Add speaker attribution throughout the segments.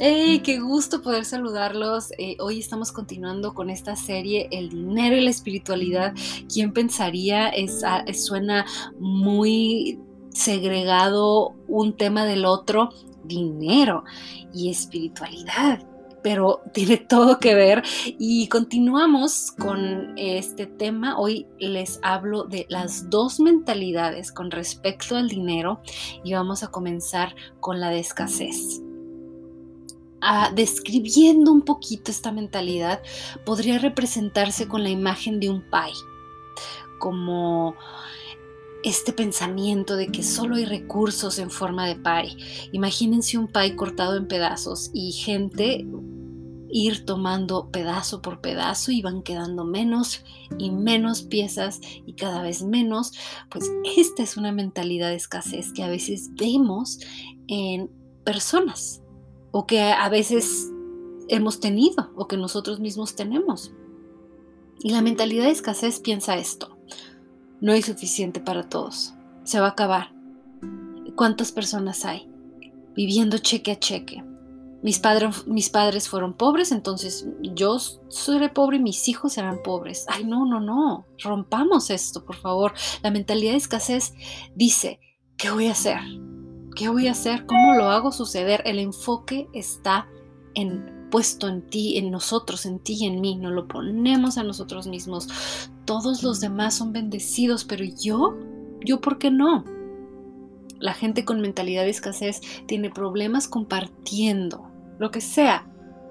Speaker 1: ¡Hey! ¡Qué gusto poder saludarlos! Eh, hoy estamos continuando con esta serie El dinero y la espiritualidad. ¿Quién pensaría? Es, ah, suena muy segregado un tema del otro, dinero y espiritualidad pero tiene todo que ver. Y continuamos con este tema. Hoy les hablo de las dos mentalidades con respecto al dinero y vamos a comenzar con la de escasez. Describiendo un poquito esta mentalidad, podría representarse con la imagen de un pie, como este pensamiento de que solo hay recursos en forma de pie. Imagínense un pie cortado en pedazos y gente ir tomando pedazo por pedazo y van quedando menos y menos piezas y cada vez menos, pues esta es una mentalidad de escasez que a veces vemos en personas o que a veces hemos tenido o que nosotros mismos tenemos. Y la mentalidad de escasez piensa esto, no hay suficiente para todos, se va a acabar. ¿Cuántas personas hay viviendo cheque a cheque? Mis, padres, fueron pobres, entonces yo seré pobre y mis hijos serán pobres. Ay, no, no, no, rompamos esto, por favor. La mentalidad de escasez dice, ¿qué voy a hacer? ¿Qué voy a hacer? ¿Cómo lo hago suceder? El enfoque está en, puesto en ti, en nosotros, en ti y en mí. No lo ponemos a nosotros mismos. Todos los demás son bendecidos, pero yo, yo, ¿por qué no? La gente con mentalidad de escasez tiene problemas compartiendo lo que sea,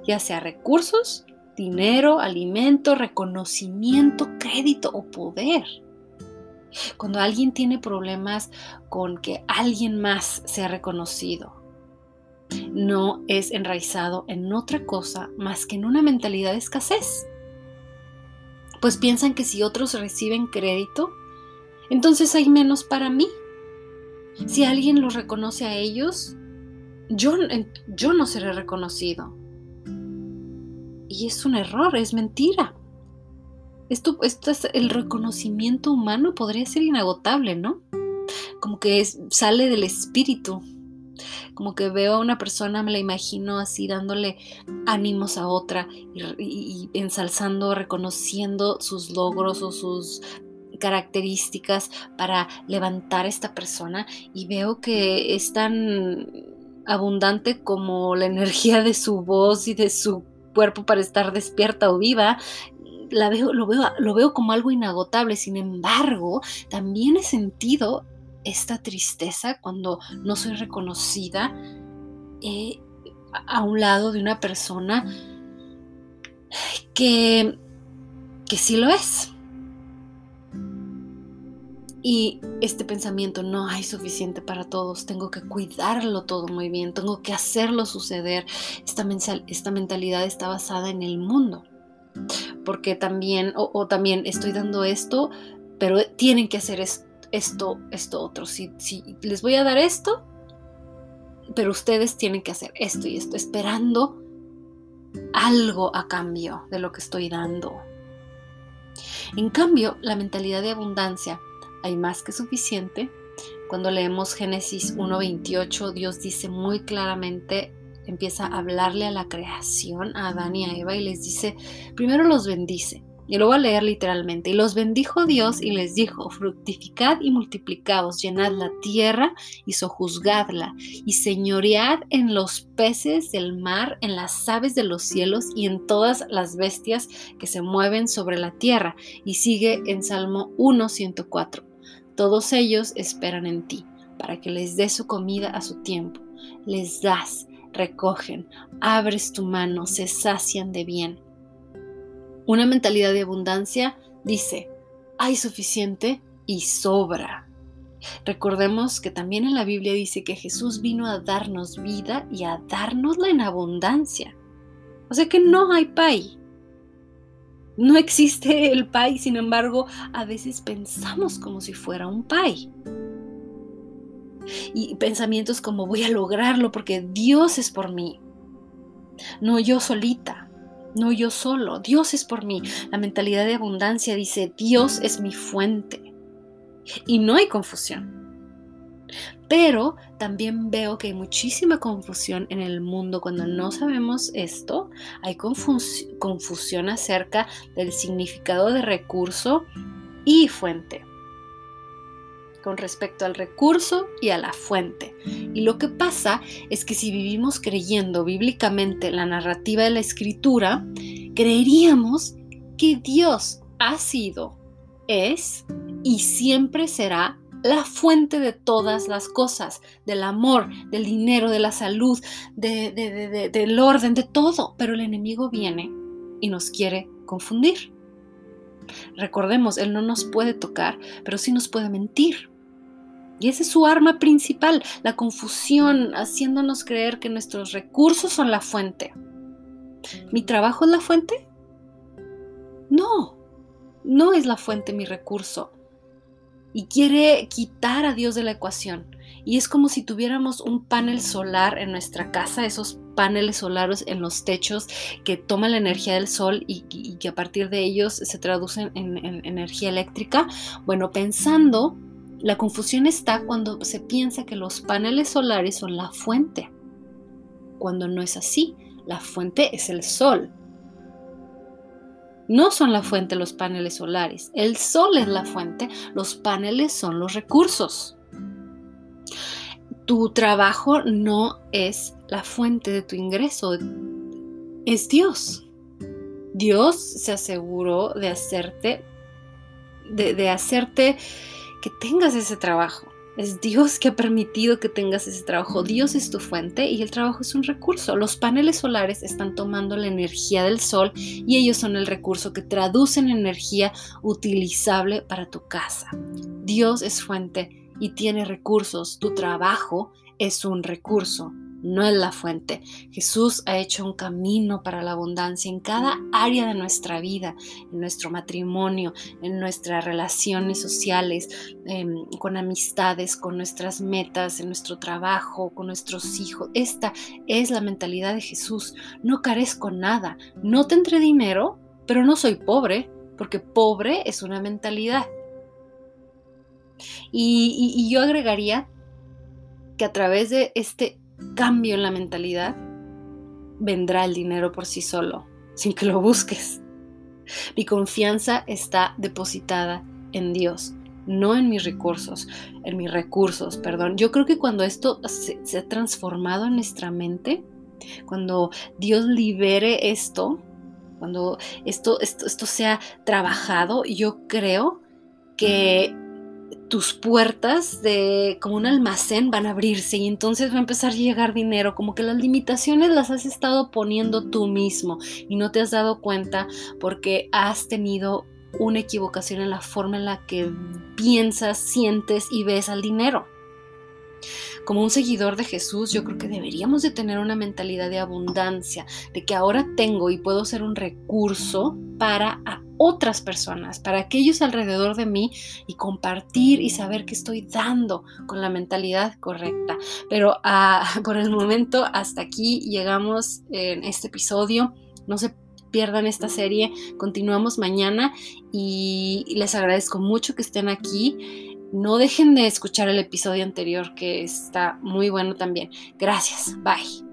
Speaker 1: ya sea recursos, dinero, alimento, reconocimiento, crédito o poder. Cuando alguien tiene problemas con que alguien más sea reconocido, no es enraizado en otra cosa más que en una mentalidad de escasez. Pues piensan que si otros reciben crédito, entonces hay menos para mí. Si alguien los reconoce a ellos, yo, yo no seré reconocido. Y es un error, es mentira. Esto, esto es el reconocimiento humano podría ser inagotable, ¿no? Como que sale del espíritu. Como que veo a una persona, me la imagino así dándole ánimos a otra y, ensalzando, reconociendo sus logros o sus características para levantar a esta persona y veo que es tan abundante como la energía de su voz y de su cuerpo para estar despierta o viva lo veo como algo inagotable. Sin embargo, también he sentido esta tristeza cuando no soy reconocida eh, a un lado de una persona que, que sí lo es. Y este pensamiento, no hay suficiente para todos, tengo que cuidarlo todo muy bien, tengo que hacerlo suceder. Esta, esta mentalidad está basada en el mundo porque también, o, también estoy dando esto, pero tienen que hacer esto, esto, otro. Si, si les voy a dar esto, pero ustedes tienen que hacer esto y esto, esperando algo a cambio de lo que estoy dando. En cambio, la mentalidad de abundancia, hay más que suficiente. Cuando leemos Génesis 1.28, Dios dice muy claramente, empieza a hablarle a la creación, a Adán y a Eva, y les dice, primero los bendice. Y lo voy a leer literalmente. Y los bendijo Dios y les dijo, fructificad y multiplicaos, llenad la tierra y sojuzgadla, y señoread en los peces del mar, en las aves de los cielos y en todas las bestias que se mueven sobre la tierra. Y sigue en Salmo 1, 104. Todos ellos esperan en ti, para que les dé su comida a su tiempo. Les das recogen, abres tu mano, se sacian de bien. Una mentalidad de abundancia dice, hay suficiente y sobra. Recordemos que también en la Biblia dice que Jesús vino a darnos vida y a darnosla en abundancia. O sea que no hay pay. No existe el pay, sin embargo, a veces pensamos como si fuera un pay y pensamientos como voy a lograrlo porque Dios es por mí. No yo solita, no yo solo, Dios es por mí. La mentalidad de abundancia dice, Dios es mi fuente. Y no hay confusión. Pero también veo que hay muchísima confusión en el mundo cuando no sabemos esto. Hay confusión acerca del significado de recurso y fuente con respecto al recurso y a la fuente. Y lo que pasa es que si vivimos creyendo bíblicamente la narrativa de la escritura, creeríamos que Dios ha sido, es y siempre será la fuente de todas las cosas, del amor, del dinero, de la salud, del orden, de todo. Pero el enemigo viene y nos quiere confundir. Recordemos, Él no nos puede tocar, pero sí nos puede mentir. Y esa es su arma principal, la confusión, haciéndonos creer que nuestros recursos son la fuente. ¿Mi trabajo es la fuente? No, no es la fuente mi recurso. Y quiere quitar a Dios de la ecuación. Y es como si tuviéramos un panel solar en nuestra casa, esos paneles solares en los techos que toman la energía del sol y, que a partir de ellos se traducen en energía eléctrica. Bueno, pensando la confusión está cuando se piensa que los paneles solares son la fuente, cuando no es así. La fuente es el sol. No son la fuente los paneles solares. El sol es la fuente, los paneles son los recursos. Tu trabajo no es la fuente de tu ingreso, es Dios. Dios se aseguró de hacerte, de, hacerte que tengas ese trabajo. Es Dios que ha permitido que tengas ese trabajo. Dios es tu fuente y el trabajo es un recurso. Los paneles solares están tomando la energía del sol y ellos son el recurso que traducen energía utilizable para tu casa. Dios es fuente y tiene recursos. Tu trabajo es un recurso no es la fuente. Jesús ha hecho un camino para la abundancia en cada área de nuestra vida, en nuestro matrimonio, en nuestras relaciones sociales, em, con amistades, con nuestras metas, en nuestro trabajo, con nuestros hijos. Esta es la mentalidad de Jesús. No carezco nada, no tendré dinero, pero no soy pobre, porque pobre es una mentalidad. y yo agregaría que a través de este cambio en la mentalidad, vendrá el dinero por sí solo, sin que lo busques. Mi confianza está depositada en Dios, no en mis recursos, en mis recursos, perdón. Yo creo que cuando esto se, ha transformado en nuestra mente, cuando Dios libere esto, cuando esto, esto, esto sea trabajado, yo creo que tus puertas de como un almacén van a abrirse y entonces va a empezar a llegar dinero, como que las limitaciones las has estado poniendo tú mismo y no te has dado cuenta porque has tenido una equivocación en la forma en la que piensas, sientes y ves al dinero. Como un seguidor de Jesús, yo creo que deberíamos de tener una mentalidad de abundancia, de que ahora tengo y puedo ser un recurso para otras personas, para aquellos alrededor de mí y compartir y saber que estoy dando con la mentalidad correcta. Pero ah, por el momento hasta aquí llegamos en este episodio. No se pierdan esta serie, continuamos mañana y les agradezco mucho que estén aquí. No dejen de escuchar el episodio anterior que está muy bueno también. Gracias. Bye.